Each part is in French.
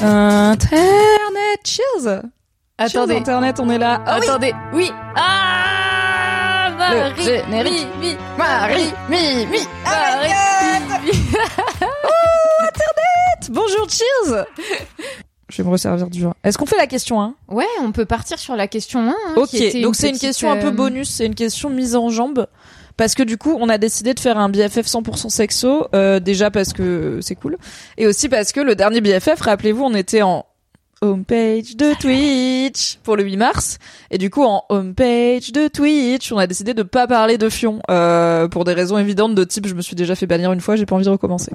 Internet, cheers Attendez. Cheers, Internet, on est là. Ah oui. Attendez, oui. Ah Marie, Le générique. mi, mi, Marie, mi, mi, Marie, mi, mi. Bonjour, cheers Je vais me resservir du vin. Est-ce qu'on fait la question 1 Ouais, on peut partir sur la question 1. hein, Ok, donc c'est une question un peu euh, bonus, c'est une question mise en jambe. Parce que du coup, on a décidé de faire un BFF 100% sexo, euh, déjà parce que c'est cool, et aussi parce que le dernier BFF, rappelez-vous, on était en homepage de Twitch pour le 8 mars, et du coup en homepage de Twitch, on a décidé de pas parler de fion, euh, pour des raisons évidentes de type je me suis déjà fait bannir une fois, j'ai pas envie de recommencer.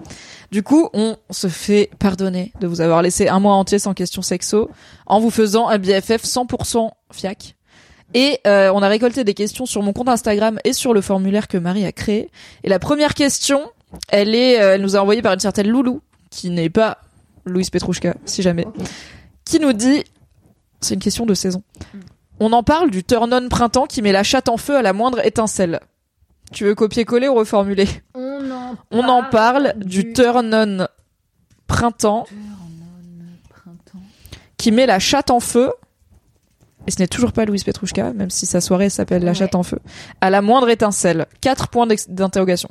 Du coup, on se fait pardonner de vous avoir laissé un mois entier sans question sexo, en vous faisant un BFF 100% fiac. Et euh, on a récolté des questions sur mon compte Instagram et sur le formulaire que Marie a créé. Et la première question, elle est, euh, elle nous a envoyée par une certaine Loulou, qui n'est pas Louise Petrouchka, si jamais, qui nous dit, c'est une question de saison. On en parle du turn-on printemps qui met la chatte en feu à la moindre étincelle. Tu veux copier-coller ou reformuler? On en, On en parle du turn-on printemps printemps. qui met la chatte en feu. Et ce n'est toujours pas Louise Petrouchka, même si sa soirée s'appelle La Ouais. chatte en feu. À la moindre étincelle. Quatre points d'ex- d'interrogation.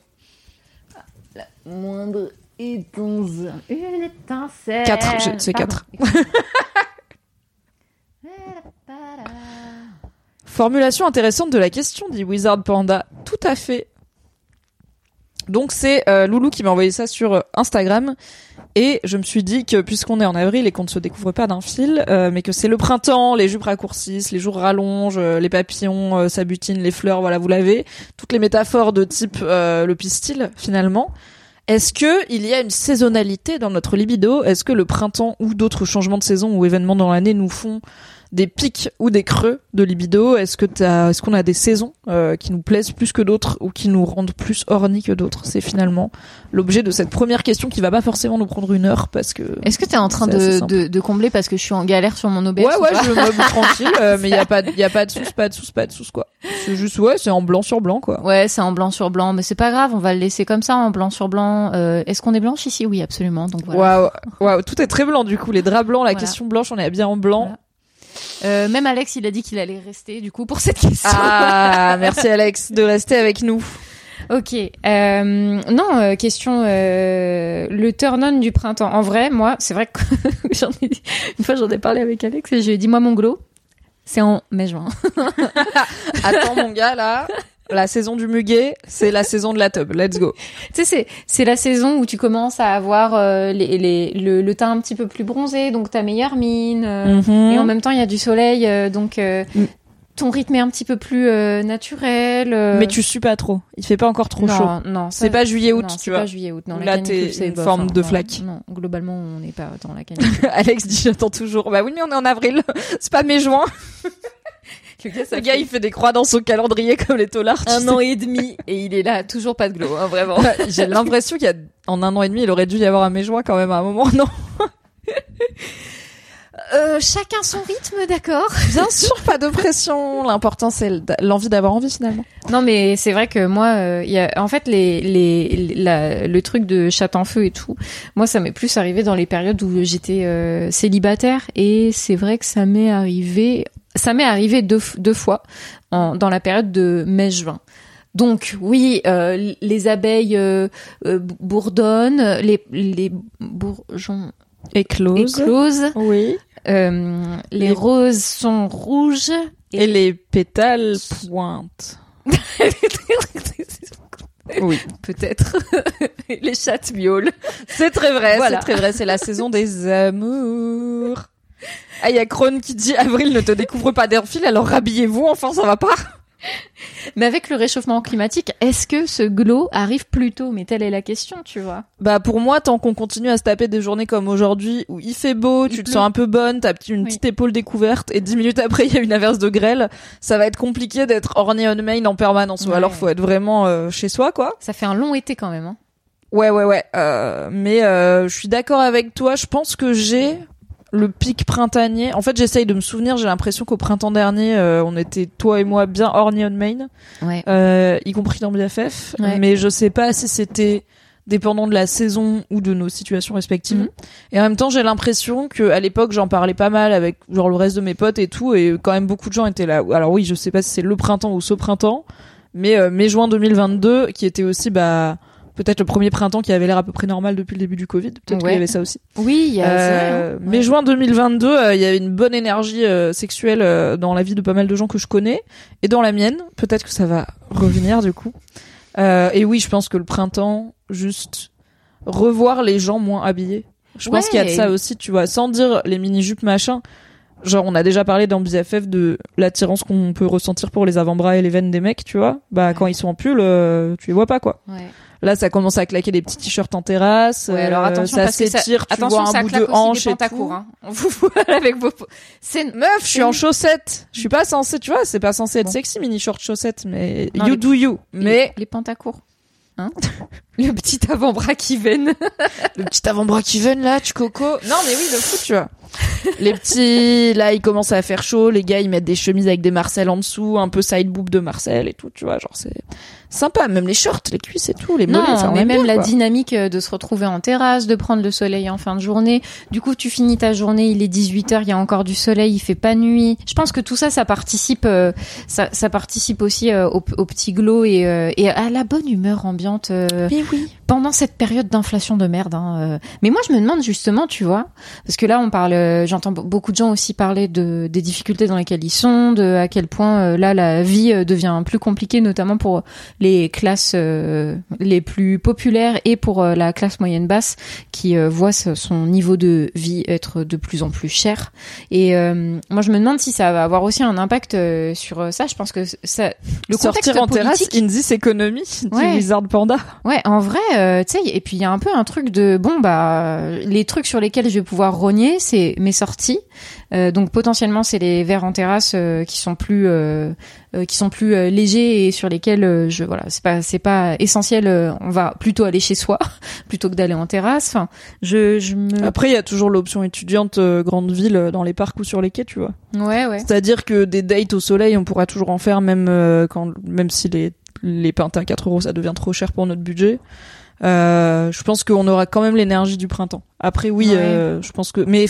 Moindre étincelle. Une étincelle. Quatre, je- c'est Pardon. quatre. Formulation intéressante de la question, dit Wizard Panda. Tout à fait. Donc c'est euh, Loulou qui m'a envoyé ça sur euh, Instagram. Et je me suis dit que puisqu'on est en avril et qu'on ne se découvre pas d'un fil, euh, mais que c'est le printemps, les jupes raccourcissent, les jours rallongent, euh, les papillons s'abutinent, les fleurs, voilà, vous l'avez, toutes les métaphores de type le pistil finalement. Est-ce que il y a une saisonnalité dans notre libido? Est-ce que le printemps ou d'autres changements de saison ou événements dans l'année nous font des pics ou des creux de libido? Est-ce que t'as, est-ce qu'on a des saisons euh, qui nous plaisent plus que d'autres ou qui nous rendent plus horny que d'autres? C'est finalement l'objet de cette première question qui va pas forcément nous prendre une heure parce que. Est-ce que t'es en train de, de, de combler parce que je suis en galère sur mon OBS Ouais ou ouais, je me tranquille, euh, mais il y a pas, y a pas de sous, pas de sous, pas de sous quoi. C'est juste ouais, c'est en blanc sur blanc quoi. Ouais, c'est en blanc sur blanc, mais c'est pas grave, on va le laisser comme ça en blanc sur blanc. Euh, Est-ce qu'on est blanche ici? Oui, absolument. Donc voilà. Waouh, waouh, tout est très blanc du coup. Les draps blancs, la Voilà. question blanche, on est bien en blanc. Voilà. Euh, même Alex, il a dit qu'il allait rester du coup pour cette question. Ah, merci Alex de rester avec nous. Ok. Euh, non, euh, question euh, le turn on du printemps. En vrai, moi, c'est vrai que j'en ai une fois j'en ai parlé avec Alex et je lui ai dit moi mon glow, c'est en mai-juin. Attends mon gars là, la saison du muguet, c'est la saison de la tub. Let's go. tu sais, c'est c'est la saison où tu commences à avoir euh, les, les le, le teint un petit peu plus bronzé, donc ta meilleure mine. euh, Et en même temps, il y a du soleil, euh, donc euh, Mm. ton rythme est un petit peu plus euh, naturel. euh. Mais tu sues pas trop. Il fait pas encore trop non, chaud. non, C'est pas juillet août, non, tu c'est vois. pas juillet août. Non, là, t'es c'est une bof, forme hein. de Non, flaque. Non, globalement, on n'est pas dans la canicule. Alex dit j'attends toujours. Bah oui, mais on est en avril. C'est pas mai juin. Le gars, Le gars, il fait des croix dans son calendrier comme les taulards. tu un sais. an et demi et il est là, toujours pas de glow, hein, vraiment. J'ai l'impression qu'il y a, en un an et demi, il aurait dû y avoir un juin quand même à un moment, non? Euh, chacun son rythme, d'accord. Bien sûr, pas de pression. L'important, c'est l'envie d'avoir envie finalement. Non, mais c'est vrai que moi, euh, y a, en fait, les, les, la- le truc de chat en feu et tout, moi, ça m'est plus arrivé dans les périodes où j'étais euh, célibataire et c'est vrai que ça m'est arrivé, ça m'est arrivé deux, deux fois en, dans la période de mai-juin. Donc oui, euh, les abeilles euh, euh, bourdonnent, les, les bourgeons Éclose. éclosent, Oui. euh, les Les- roses sont rouges Et les pétales pointent. Oui. peut-être les chattes miaulent. C'est très vrai, Voilà. c'est très vrai. C'est la saison des amours. Ah, il y a Krone qui dit Avril ne te découvre pas fil, alors rhabillez-vous, enfin ça va pas. Mais avec le réchauffement climatique, est-ce que ce glow arrive plus tôt? Mais telle est la question, tu vois. Bah pour moi, tant qu'on continue à se taper des journées comme aujourd'hui où il fait beau, Il tu te sens un peu bonne, t'as une Oui. petite épaule découverte et dix minutes après il y a une averse de grêle, ça va être compliqué d'être orné on main en permanence. Ou alors faut être vraiment euh, chez soi quoi. Ça fait un long été quand même. Hein. Ouais ouais ouais. Euh, mais euh, je suis d'accord avec toi. Je pense que j'ai le pic printanier. En fait, j'essaye de me souvenir. J'ai l'impression qu'au printemps dernier, euh, on était toi et moi bien orné on main. Ouais. euh, y compris dans BFF. Ouais. Mais je sais pas si c'était dépendant de la saison ou de nos situations respectives. Mhm. Et en même temps, j'ai l'impression que à l'époque, j'en parlais pas mal avec genre le reste de mes potes et tout, et quand même beaucoup de gens étaient là. Alors oui, je sais pas si c'est le printemps ou ce printemps, mais euh, mai-juin 2022, qui était aussi bah peut-être le premier printemps qui avait l'air à peu près normal depuis le début du Covid. Peut-être qu'il y avait ça aussi. Oui, il y a. Euh, hein. mai Ouais. juin 2022, euh, il y avait une bonne énergie euh, sexuelle euh, dans la vie de pas mal de gens que je connais et dans la mienne. Peut-être que ça va revenir du coup. Et oui, je pense que le printemps, juste revoir les gens moins habillés. Je pense Ouais. qu'il y a de ça aussi, tu vois, sans dire les mini jupes machin. Genre, on a déjà parlé dans BFF de l'attirance qu'on peut ressentir pour les avant-bras et les veines des mecs, tu vois. Bah, quand ils sont en pull, tu les vois pas, quoi. Ouais. Là, ça commence à claquer des petits t-shirts en terrasse. Ouais, alors euh, attention ça s'étire, tu attention, vois un ça bout de hanche et tout. hein. On vous voit avec vos. C'est Meuf, je suis en chaussettes. Je suis pas censée, tu vois, c'est pas censé être Bon. sexy mini short chaussettes, mais Non, you les- do you. Mais les pantacours. Hein Le petit avant-bras qui veine. le petit avant-bras qui veine là, tu coco. Non, mais oui, de fou, tu vois. les petits, là, il commence à faire chaud. Les gars, ils mettent des chemises avec des Marcel en dessous, un peu side boob de Marcel et tout, tu vois. Genre, c'est sympa. Même les shorts, les cuisses et tout, les Non, mollets. enfin, on mais même bien, la quoi. dynamique euh, de se retrouver en terrasse, de prendre le soleil en fin de journée. Du coup, tu finis ta journée, il est 18h, il y a encore du soleil, il fait pas nuit. Je pense que tout ça, ça participe, euh, ça, ça participe aussi euh, au, au petit glow et, euh, et à la bonne humeur ambiante oui. pendant cette période d'inflation de merde. Hein, euh. Mais moi, je me demande justement, tu vois, parce que là, on parle, euh, j'entends be- beaucoup de gens aussi parler de des difficultés dans lesquelles ils sont, de à quel point euh, là la vie devient plus compliquée, notamment pour les classes euh, les plus populaires et pour euh, la classe moyenne basse qui euh, voit son niveau de vie être de plus en plus cher. Et euh, moi, je me demande si ça va avoir aussi un impact euh, sur ça. Je pense que ça, le contexte Sortir en terrasse, politique, in this economy, dit Ouais. Wizard Panda. Ouais, en vrai, euh, tu sais, et puis il y a un peu un truc de bon bah les trucs sur lesquels je vais pouvoir rogner, c'est mes sorties. Euh, donc potentiellement c'est les verres en terrasse euh, qui sont plus euh, euh, qui sont plus euh, légers et sur lesquels euh, je voilà c'est pas c'est pas essentiel. euh, on va plutôt aller chez soi plutôt que d'aller en terrasse. Enfin, je je me Après, il y a toujours l'option étudiante euh, grande ville euh, dans les parcs ou sur les quais, tu vois. ouais ouais C'est-à-dire que des dates au soleil, on pourra toujours en faire, même euh, quand, même si les les pintes à 4 euros, ça devient trop cher pour notre budget. Euh, je pense qu'on aura quand même l'énergie du printemps. Après, oui, Ouais. euh, je pense que, mais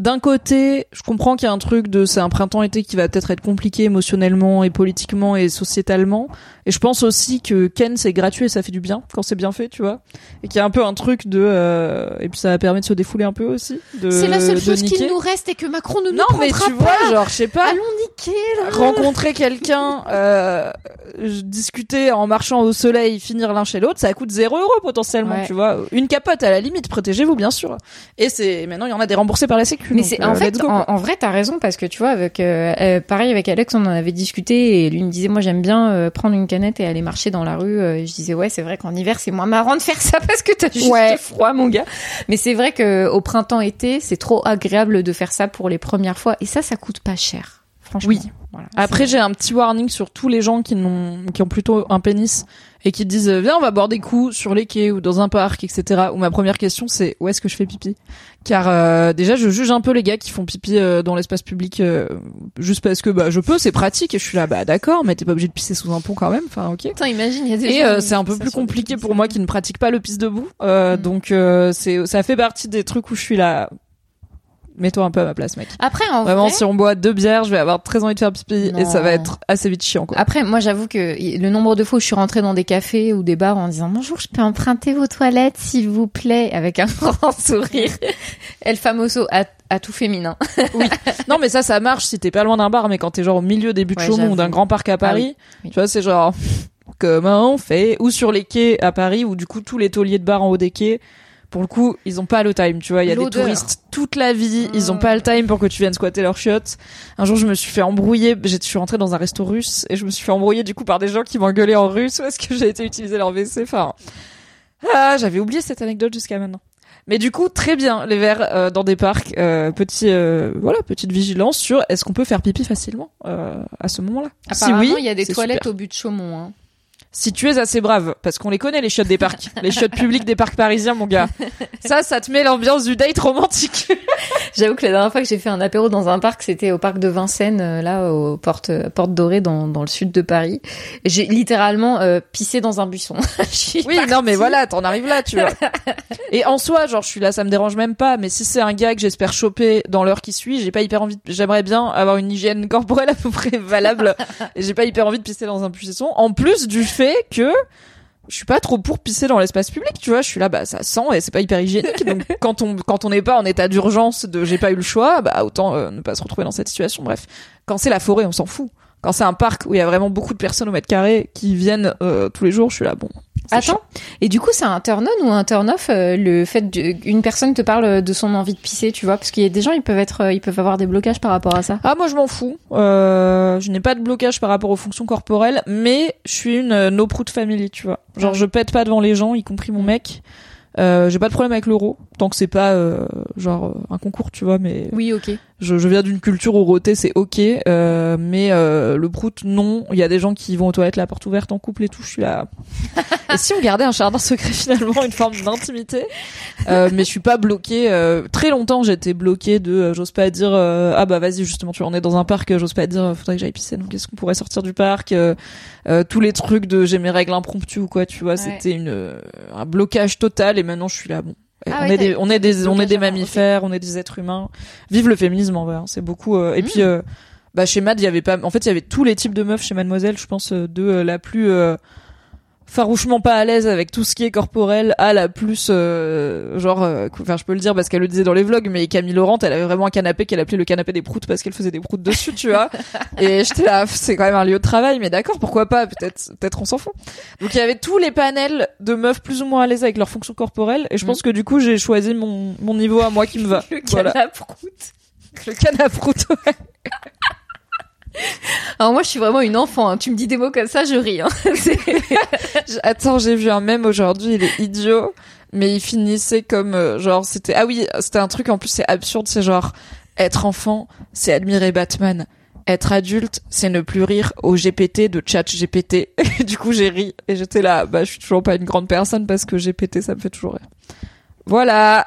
d'un côté, je comprends qu'il y a un truc de c'est un printemps-été qui va peut-être être compliqué émotionnellement et politiquement et sociétalement. Et je pense aussi que Ken c'est gratuit et ça fait du bien quand c'est bien fait, tu vois. Et qu'il y a un peu un truc de euh, et puis ça permet de se défouler un peu aussi. C'est la seule chose qu'il nous reste et que Macron ne nous Non mais tu pas. vois, genre je sais pas Allons niquer là. rencontrer quelqu'un, euh, discuter en marchant au soleil, finir l'un chez l'autre, ça coûte 0 euros potentiellement, Ouais. tu vois. Une capote à la limite, protégez-vous bien sûr. Et c'est maintenant il y en a des remboursés par la Sécu. Mais c'est euh, en fait, let's go, en, en vrai, t'as raison parce que tu vois, avec euh, euh, pareil avec Alex, on en avait discuté et lui me disait, moi j'aime bien euh, prendre une canette et aller marcher dans la rue. Euh, je disais, ouais, c'est vrai qu'en hiver c'est moins marrant de faire ça parce que t'as juste Ouais. froid, mon gars. Mais c'est vrai que au printemps-été, c'est trop agréable de faire ça pour les premières fois et ça, ça coûte pas cher. Franchement. Oui. Voilà. Après j'ai un petit warning sur tous les gens qui n'ont qui ont plutôt un pénis et qui disent viens on va boire des coups sur les quais ou dans un parc etc. Où ma première question c'est où est-ce que je fais pipi? Car euh, déjà je juge un peu les gars qui font pipi euh, dans l'espace public euh, juste parce que bah je peux c'est pratique et je suis là bah d'accord mais t'es pas obligé de pisser sous un pont quand même enfin ok. Putain, imagine, il y a des Et euh, c'est un peu plus compliqué pour moi qui ne pratique pas le pisse debout. Euh, Mm. Donc euh, c'est ça fait partie des trucs où je suis là. Mets-toi un peu à ma place, mec. Après, en Vraiment, vrai, si on boit deux bières, je vais avoir très envie de faire pipi et ça va Non. être assez vite chiant, quoi. Après, moi, j'avoue que le nombre de fois où je suis rentrée dans des cafés ou des bars en disant bonjour, je peux emprunter vos toilettes, s'il vous plaît, avec un grand sourire. El famoso à, à tout féminin. Non, mais ça, ça marche si t'es pas loin d'un bar, mais quand t'es genre au milieu des buts de Ouais, Chaumont ou d'un grand parc à Paris, oui. tu vois, c'est genre comment on fait? Ou sur les quais à Paris, où du coup tous les tauliers de bar en haut des quais pour le coup, ils ont pas le time, tu vois. Il y a des touristes toute la vie, ils ont Mm. pas le time pour que tu viennes squatter leurs chiottes. Un jour, je me suis fait embrouiller, je suis rentrée dans un resto russe et je me suis fait embrouiller du coup par des gens qui m'engueulaient en russe parce que j'ai été utiliser leur WC. Enfin, ah, j'avais oublié cette anecdote jusqu'à maintenant. Mais du coup, très bien les verres euh, dans des parcs. Euh, petit, euh, voilà, petite vigilance sur est-ce qu'on peut faire pipi facilement euh, à ce moment-là. Apparemment, si oui, il y a des toilettes super. au but de Chaumont. Hein. Si tu es assez brave, parce qu'on les connaît les chiottes des parcs, les chiottes publiques des parcs parisiens, mon gars. Ça, ça te met l'ambiance du date romantique. J'avoue que la dernière fois que j'ai fait un apéro dans un parc, c'était au parc de Vincennes, euh, là, aux portes, euh, portes dorées dans, dans le sud de Paris. J'ai littéralement euh, pissé dans un buisson. Oui, partie. non, mais voilà, t'en arrives là, tu vois. Et en soi, genre, je suis là, ça me dérange même pas. Mais si c'est un gars que j'espère choper dans l'heure qui suit, j'ai pas hyper envie. de- J'aimerais bien avoir une hygiène corporelle à peu près valable. et j'ai pas hyper envie de pisser dans un buisson. En plus du fait que je suis pas trop pour pisser dans l'espace public, tu vois. Je suis là, bah ça sent et c'est pas hyper hygiénique. Donc quand on quand on n'est pas en état d'urgence de j'ai pas eu le choix, bah autant euh, ne pas se retrouver dans cette situation. Bref, quand c'est la forêt, on s'en fout. Quand c'est un parc où il y a vraiment beaucoup de personnes au mètre carré qui viennent euh, tous les jours, je suis là, bon. chiant. Attends, et du coup, c'est un turn on ou un turn off euh, le fait qu'une personne te parle de son envie de pisser, tu vois? Parce qu'il y a des gens, ils peuvent être, euh, ils peuvent avoir des blocages par rapport à ça. Ah moi je m'en fous. Euh, je n'ai pas de blocage par rapport aux fonctions corporelles, mais je suis une euh, no prout family, tu vois. Genre je pète pas devant les gens, y compris mon mec. Euh, j'ai pas de problème avec l'euro, tant que c'est pas euh, genre un concours, tu vois. Mais Oui, ok. Je, je viens d'une culture où roter c'est ok, euh, mais euh, le prout non. Il y a des gens qui vont aux toilettes la porte ouverte en couple et tout. Je suis là. et si on gardait un jardin secret finalement, une forme d'intimité? Euh, Mais je suis pas bloquée. euh, très longtemps j'étais bloquée de, euh, j'ose pas dire euh, ah bah vas-y justement tu en es dans un parc, j'ose pas dire faudrait que j'aille pisser. Donc est-ce qu'on pourrait sortir du parc Tous les trucs de j'ai mes règles impromptues ou quoi, tu vois, Ouais. c'était une euh, un blocage total. Et maintenant je suis là bon. Ah on, ouais, est des, on est des on est des mammifères, on est des êtres humains. Vive le féminisme en vrai, hein, c'est beaucoup. euh, Et Mm. puis euh, bah chez Mad, il y avait pas en fait, il y avait tous les types de meufs chez Mademoiselle, je pense euh, de euh, la plus euh, farouchement pas à l'aise avec tout ce qui est corporel à la plus euh, genre euh, enfin je peux le dire parce qu'elle le disait dans les vlogs mais Camille Laurent elle avait vraiment un canapé qu'elle appelait le canapé des proutes parce qu'elle faisait des proutes dessus tu vois. Et j'étais là c'est quand même un lieu de travail mais d'accord pourquoi pas peut-être peut-être on s'en fout. Donc il y avait tous les panels de meufs plus ou moins à l'aise avec leur fonction corporelle et je pense que du coup j'ai choisi mon mon niveau à moi qui me va. Le voilà. canaproute. le canaproute ouais. Alors moi, je suis vraiment une enfant. hein. Tu me dis des mots comme ça, je ris. Hein. Attends, j'ai vu un mème aujourd'hui, il est idiot, mais il finissait comme euh, genre c'était ah oui, c'était un truc en plus c'est absurde, c'est genre être enfant, c'est admirer Batman. Être adulte, c'est ne plus rire au GPT de chat GPT. Du coup, j'ai ri et j'étais là, bah je suis toujours pas une grande personne parce que GPT ça me fait toujours rire. Voilà.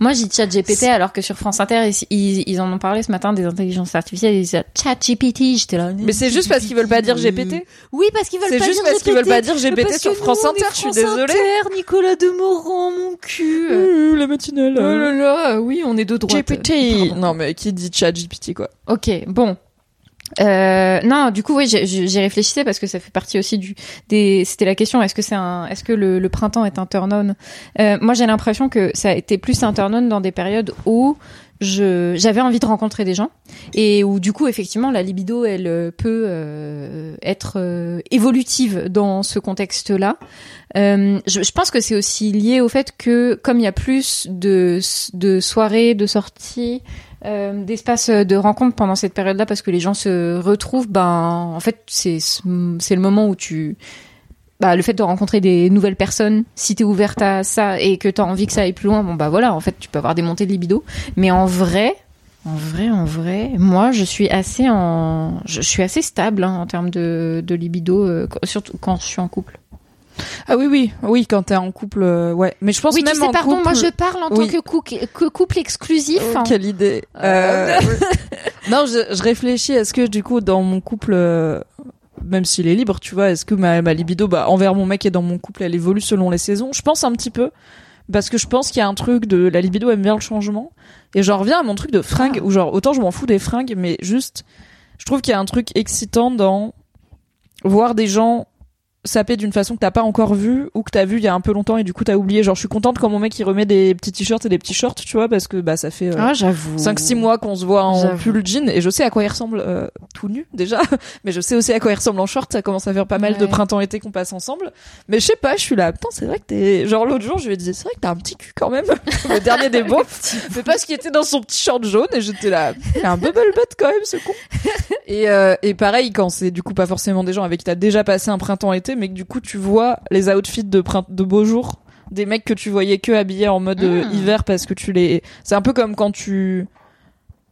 Moi, j'ai chat GPT alors que sur France Inter, ils, ils, ils en ont parlé ce matin des intelligences artificielles. Ils disaient chat GPT. J'étais là. Mais c'est juste parce qu'ils veulent pas dire GPT. Oui, parce qu'ils veulent C'est pas juste dire parce qu'ils GPT. veulent pas dire GPT sur France Inter, je suis France désolée. Inter, Nicolas Demorand, mon cul. Euh, la matinale. Oh là là, oui, on est de droite. GPT. Pardon. Non mais qui dit chat GPT quoi Ok, bon. Euh, non, du coup, oui, j'y réfléchissais parce que ça fait partie aussi du des. C'était la question. Est-ce que c'est un, est-ce que le, le printemps est un turn on? Euh, Moi, j'ai l'impression que ça a été plus un turn on dans des périodes où je j'avais envie de rencontrer des gens et où du coup, effectivement, la libido, elle euh, peut euh, être euh, évolutive dans ce contexte-là. Euh, je, je pense que c'est aussi lié au fait que comme il y a plus de de soirées, de sorties euh, d'espace de rencontre pendant cette période-là parce que les gens se retrouvent, ben en fait c'est c'est le moment où tu bah, le fait de rencontrer des nouvelles personnes, si t'es ouverte à ça et que t'as envie que ça aille plus loin, bon bah voilà, en fait tu peux avoir des montées de libido. Mais en vrai, en vrai, en vrai, moi je suis assez en, je suis assez stable hein, en termes de, libido, euh, surtout quand je suis en couple. Ah oui oui oui quand t'es en couple euh, ouais mais je pense oui, même tu sais, en pardon, couple moi je parle en Oui. tant que, cou- que couple exclusif. Oh, hein. quelle idée euh... non je, je réfléchis est-ce que du coup dans mon couple euh, même s'il est libre, tu vois, est-ce que ma, ma libido, bah, envers mon mec et dans mon couple, elle évolue selon les saisons? Je pense un petit peu. Parce que je pense qu'il y a un truc de la libido aime bien le changement. Et j'en reviens à mon truc de fringues, où genre, autant je m'en fous des fringues, mais juste, je trouve qu'il y a un truc excitant dans voir des gens saper d'une façon que t'as pas encore vu ou que t'as vu il y a un peu longtemps et du coup t'as oublié. Genre je suis contente quand mon mec il remet des petits t-shirts et des petits shorts tu vois parce que bah ça fait euh, Ah, j'avoue. 5-6 mois qu'on se voit en pull jean et je sais à quoi il ressemble euh, tout nu déjà. Mais je sais aussi à quoi il ressemble en short. Ça commence à faire pas mal de printemps-été qu'on passe ensemble. Mais je sais pas je suis là. Putain c'est vrai que t'es genre l'autre jour je lui ai dit c'est vrai que t'as un petit cul quand même. Le dernier des beaux. C'est pas ce qui était dans son petit short jaune et j'étais là. Il a un bubble butt quand même ce con et, euh, et pareil quand c'est du coup pas forcément des gens avec qui t'as déjà passé un printemps-été mais que du coup tu vois les outfits de, print- de beaux jours des mecs que tu voyais que habillés en mode euh, Mm. hiver parce que tu les c'est un peu comme quand tu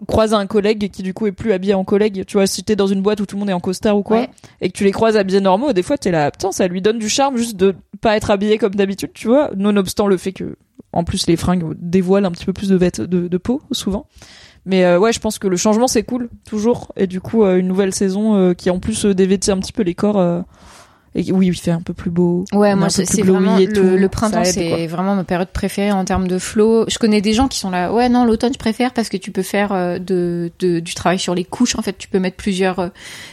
croises un collègue qui du coup est plus habillé en collègue tu vois si t'es dans une boîte où tout le monde est en costard ou quoi Ouais. et que tu les croises habillés normaux des fois t'es là putain ça lui donne du charme juste de pas être habillé comme d'habitude tu vois nonobstant le fait que en plus les fringues dévoilent un petit peu plus de vêt- de, de peau souvent mais euh, ouais je pense que le changement c'est cool toujours. Et du coup euh, une nouvelle saison euh, qui en plus euh, dévêtit un petit peu les corps et oui il fait un peu plus beau Ouais, un moi peu c'est vraiment et tout, le, le printemps, c'est vraiment ma période préférée en termes de flow. Je connais des gens qui sont là, ouais non l'automne je préfère parce que tu peux faire euh, de, de du travail sur les couches. En fait, tu peux mettre plusieurs, euh,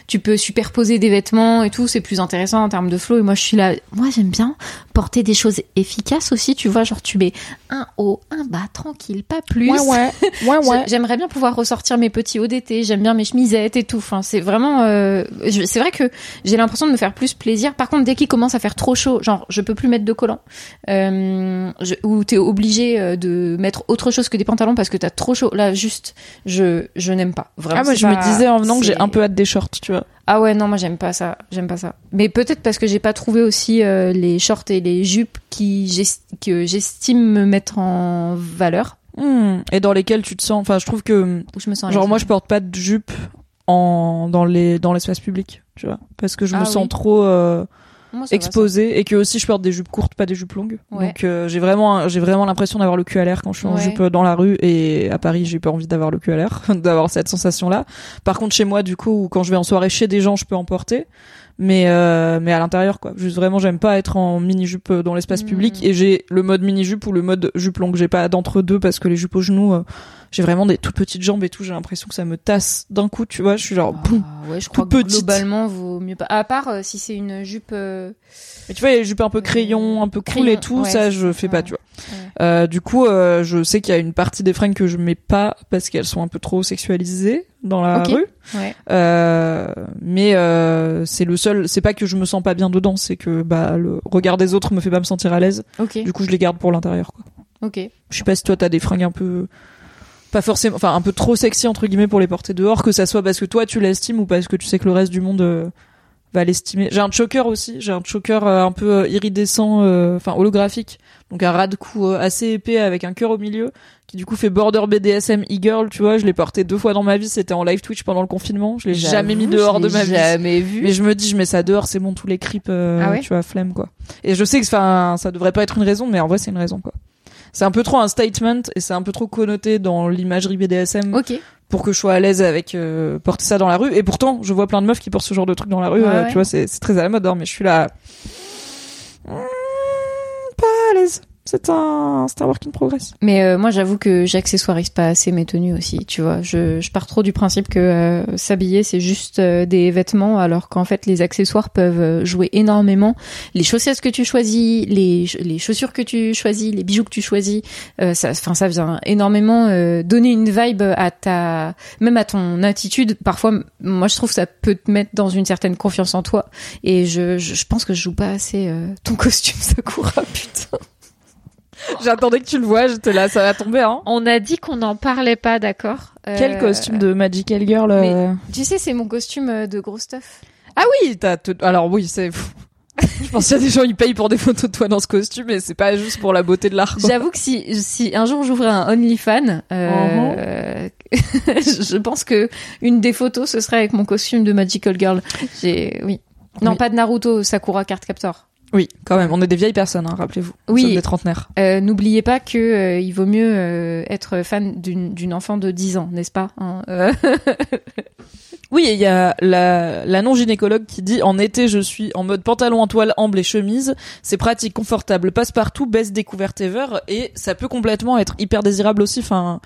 tu peux superposer des vêtements et tout. C'est plus intéressant en termes de flow. Et moi je suis là, moi j'aime bien porter des choses efficaces aussi. Tu vois, genre tu mets un haut, un bas, tranquille, pas plus. ouais ouais ouais ouais J'ai- J'aimerais bien pouvoir ressortir mes petits hauts d'été. J'aime bien mes chemisettes et tout. Enfin, c'est vraiment. euh, c'est vrai que j'ai l'impression de me faire plus plaisir. Par contre, dès qu'il commence à faire trop chaud, genre je peux plus mettre de collants, euh, je, ou t'es obligé euh, de mettre autre chose que des pantalons parce que t'as trop chaud. Là, juste, je je n'aime pas. Vraiment. ah moi je me disais en venant que j'ai un peu hâte des shorts tu vois Ah ouais, non, moi j'aime pas ça. J'aime pas ça. Mais peut-être parce que j'ai pas trouvé aussi euh, les shorts et les jupes qui que j'estime me mettre en valeur. Hmm. et dans lesquels tu te sens enfin je trouve que Où je me sens. Genre moi je porte pas de jupe en dans les dans l'espace public, tu vois, parce que je me Ah sens oui. trop euh, Moi, va, exposée et que aussi je porte des jupes courtes, pas des jupes longues. Ouais. Donc euh, j'ai vraiment j'ai vraiment l'impression d'avoir le cul à l'air quand je suis en Ouais. jupe euh, dans la rue et à Paris, j'ai pas envie d'avoir le cul à l'air, d'avoir cette sensation là. Par contre chez moi du coup quand je vais en soirée chez des gens, je peux en porter. Mais euh, mais à l'intérieur quoi. Juste vraiment j'aime pas être en mini jupe dans l'espace Mm. public et j'ai le mode mini jupe ou le mode jupe longue. J'ai pas d'entre deux parce que les jupes aux genoux, euh, j'ai vraiment des toutes petites jambes et tout. J'ai l'impression que ça me tasse d'un coup. Tu vois, je suis genre. boum. Ah, ouais, je crois que globalement vaut mieux pas. À part euh, si c'est une jupe. euh, Mais tu vois, les jupes un peu crayon, un peu cool Crayon, et tout, ouais, ça je fais pas, tu vois. Euh, du coup, euh, je sais qu'il y a une partie des fringues que je mets pas parce qu'elles sont un peu trop sexualisées dans la rue. Ouais. Euh, mais euh, c'est le seul. C'est pas que je me sens pas bien dedans, c'est que bah le regard des autres me fait pas me sentir à l'aise. Ok. Du coup, je les garde pour l'intérieur. Quoi. Ok. Je sais pas si toi t'as des fringues un peu pas forcément, enfin un peu trop sexy entre guillemets pour les porter dehors, que ça soit parce que toi tu l'estimes ou parce que tu sais que le reste du monde euh, va l'estimer. J'ai un choker aussi, j'ai un choker euh, un peu euh, iridescent, euh, enfin holographique, donc un ras de cou euh, assez épais avec un cœur au milieu, qui du coup fait border BDSM e-girl, tu vois. Je l'ai porté deux fois dans ma vie, c'était en live Twitch pendant le confinement. Je l'ai jamais mis dehors de ma vie. Jamais vu. Mais je me dis, je mets ça dehors, c'est bon, tous les creeps, euh, Ah ouais tu vois, flemme, quoi. Et je sais que, enfin, ça devrait pas être une raison, mais en vrai, c'est une raison, quoi. C'est un peu trop un statement et c'est un peu trop connoté dans l'imagerie BDSM Ok. Pour que je sois à l'aise avec euh, porter ça dans la rue. Et pourtant, je vois plein de meufs qui portent ce genre de truc dans la rue, Ouais, euh, ouais. tu vois, c'est c'est très à la mode, hein, mais je suis là. Hmm, pas à l'aise. C'est un, c'est un work in progress. Mais euh, moi, j'avoue que j'accessoirise pas assez mes tenues aussi. Tu vois, je, je pars trop du principe que euh, s'habiller c'est juste euh, des vêtements, alors qu'en fait les accessoires peuvent euh, jouer énormément. Les chaussettes que tu choisis, les les chaussures que tu choisis, les bijoux que tu choisis, euh, ça, enfin ça vient énormément euh, donner une vibe à ta, même à ton attitude. Parfois, moi je trouve ça peut te mettre dans une certaine confiance en toi. Et je, je, je pense que je joue pas assez ton costume Sakura, putain. J'attendais que tu le vois, j'étais là, ça va tomber, hein. On a dit qu'on n'en parlait pas, d'accord Quel Euh, costume de Magical Girl euh, Tu sais, c'est mon costume euh, de gros stuff. Ah oui, t'as. te- Alors oui, c'est. Je pense qu'il y a des gens ils payent pour des photos de toi dans ce costume, et c'est pas juste pour la beauté de l'art. J'avoue que si, si un jour j'ouvrais un OnlyFans, euh, je pense que une des photos ce serait avec mon costume de Magical Girl. J'ai, oui. Non, Oui. pas de Naruto, Sakura Card Captor. Oui, quand même. On est des vieilles personnes, hein, rappelez-vous. Nous Oui. sommes des trentenaires. Euh, N'oubliez pas que euh, il vaut mieux euh, être fan d'une d'une enfant de 10 ans, n'est-ce pas hein Euh, Oui, il y a la, la non-gynécologue qui dit en été, je suis en mode pantalon en toile, amble et chemise. C'est pratique, confortable, passe partout, baisse découverte ever. Et ça peut complètement être hyper désirable aussi. Enfin,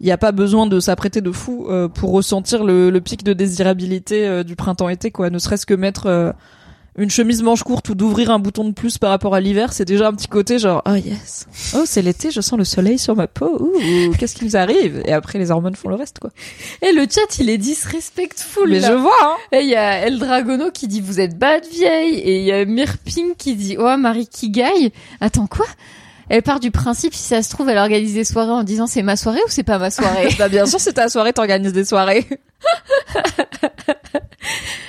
il n'y a pas besoin de s'apprêter de fou euh, pour ressentir le, le pic de désirabilité euh, du printemps-été, quoi. Ne serait-ce que mettre euh, une chemise manche courte ou d'ouvrir un bouton de plus par rapport à l'hiver, c'est déjà un petit côté genre oh yes, oh c'est l'été, je sens le soleil sur ma peau, ouh qu'est-ce qui nous arrive? Et après les hormones font le reste quoi. Et le chat, il est disrespectful. Mais là. je vois. Hein. Et il y a El Dragono qui dit vous êtes bad vieille et il y a Mirping qui dit oh Marie Kigai. Attends quoi? Elle part du principe si ça se trouve elle organise des soirées en disant c'est ma soirée ou c'est pas ma soirée. bah bien sûr c'est ta soirée, t'organises des soirées.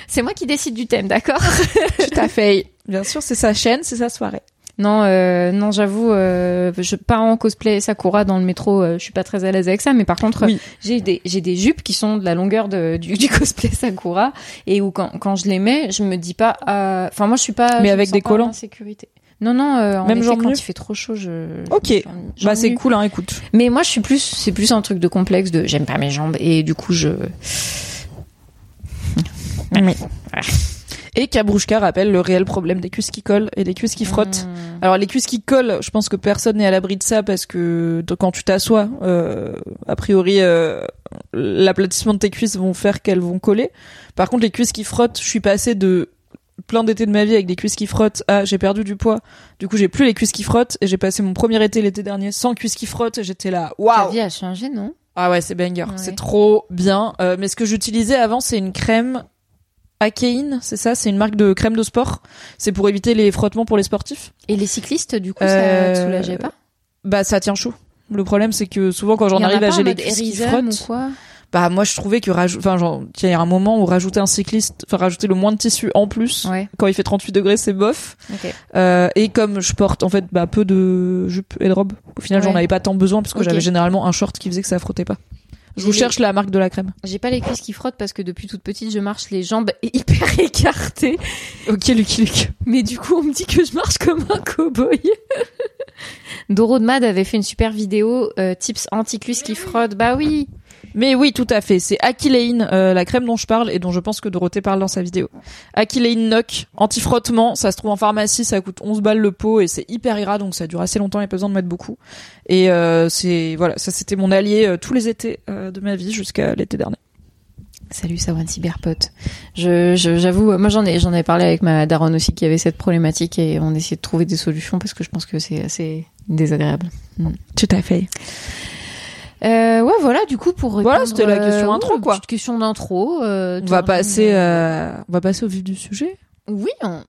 c'est moi qui décide du thème, d'accord Tout à fait. Bien sûr c'est sa chaîne, c'est sa soirée. Non, euh, non, j'avoue, euh, je pars en cosplay Sakura dans le métro. Euh, je suis pas très à l'aise avec ça, mais par contre, Oui. j'ai des j'ai des jupes qui sont de la longueur de, du, du cosplay Sakura et où quand quand je les mets, je me dis pas. euh, Enfin, moi, je suis pas. Mais avec des collants en sécurité. Non, non. euh, en Même effet, genre quand il fait trop chaud, je. Ok. genre Bah c'est cool hein, écoute. Mais moi, je suis plus, c'est plus un truc de complexe de j'aime pas mes jambes et du coup, je. Et Kabrouchka rappelle le réel problème des cuisses qui collent et des cuisses qui frottent. Hmm. Alors les cuisses qui collent, je pense que personne n'est à l'abri de ça parce que quand tu t'assois, euh, a priori, euh, l'aplatissement de tes cuisses vont faire qu'elles vont coller. Par contre, les cuisses qui frottent, je suis passée de plein d'étés de ma vie avec des cuisses qui frottent à j'ai perdu du poids. Du coup, j'ai plus les cuisses qui frottent et j'ai passé mon premier été l'été dernier sans cuisses qui frottent et j'étais là, Ta waouh. vie a changé, non? Ah ouais, c'est banger, Ouais. c'est trop bien. Euh, mais ce que j'utilisais avant, c'est une crème Akein, c'est ça, c'est une marque de crème de sport. C'est pour éviter les frottements pour les sportifs. Et les cyclistes, du coup, ça Euh, te soulageait pas? Bah ça tient chaud. Le problème c'est que souvent quand j'en arrive à j'ai les cuisses qui frottent, ou quoi? Bah moi je trouvais que rajou- enfin genre il y a un moment où rajouter un cycliste, enfin rajouter le moins de tissu en plus Ouais. quand il fait 38 degrés c'est bof. Ok. Euh, et comme je porte en fait bah peu de jupes et de robes, au final j'en avais pas tant besoin parce que Ok. j'avais généralement un short qui faisait que ça frottait pas. Je vous cherche la marque de la crème. J'ai pas les cuisses qui frottent parce que depuis toute petite, je marche les jambes hyper écartées. Ok Lucky Luke. Mais du coup, on me dit que je marche comme un cow-boy. Doro de Mad avait fait une super vidéo euh, tips anti-cuisses qui frottent. Bah oui. Mais oui, tout à fait. C'est Akilein, euh, la crème dont je parle et dont je pense que Dorothée parle dans sa vidéo. Akilein Noc, anti-frottement, ça se trouve en pharmacie, ça coûte 11 balles le pot et c'est hyper ira, donc ça dure assez longtemps et pas besoin de mettre beaucoup. Et euh, c'est voilà, ça c'était mon allié euh, tous les étés euh, de ma vie jusqu'à l'été dernier. Salut Sawan Cyberpote. Je, je- j'avoue, moi j'en ai, j'en ai parlé avec ma daronne aussi qui avait cette problématique et on essayait de trouver des solutions parce que je pense que c'est assez désagréable. Tout à fait. Euh, ouais, voilà, du coup pour Voilà, répondre, c'était la question euh, intro, quoi. petite question d'intro. euh, On va passer, euh, on va passer au vif du sujet. Oui, on,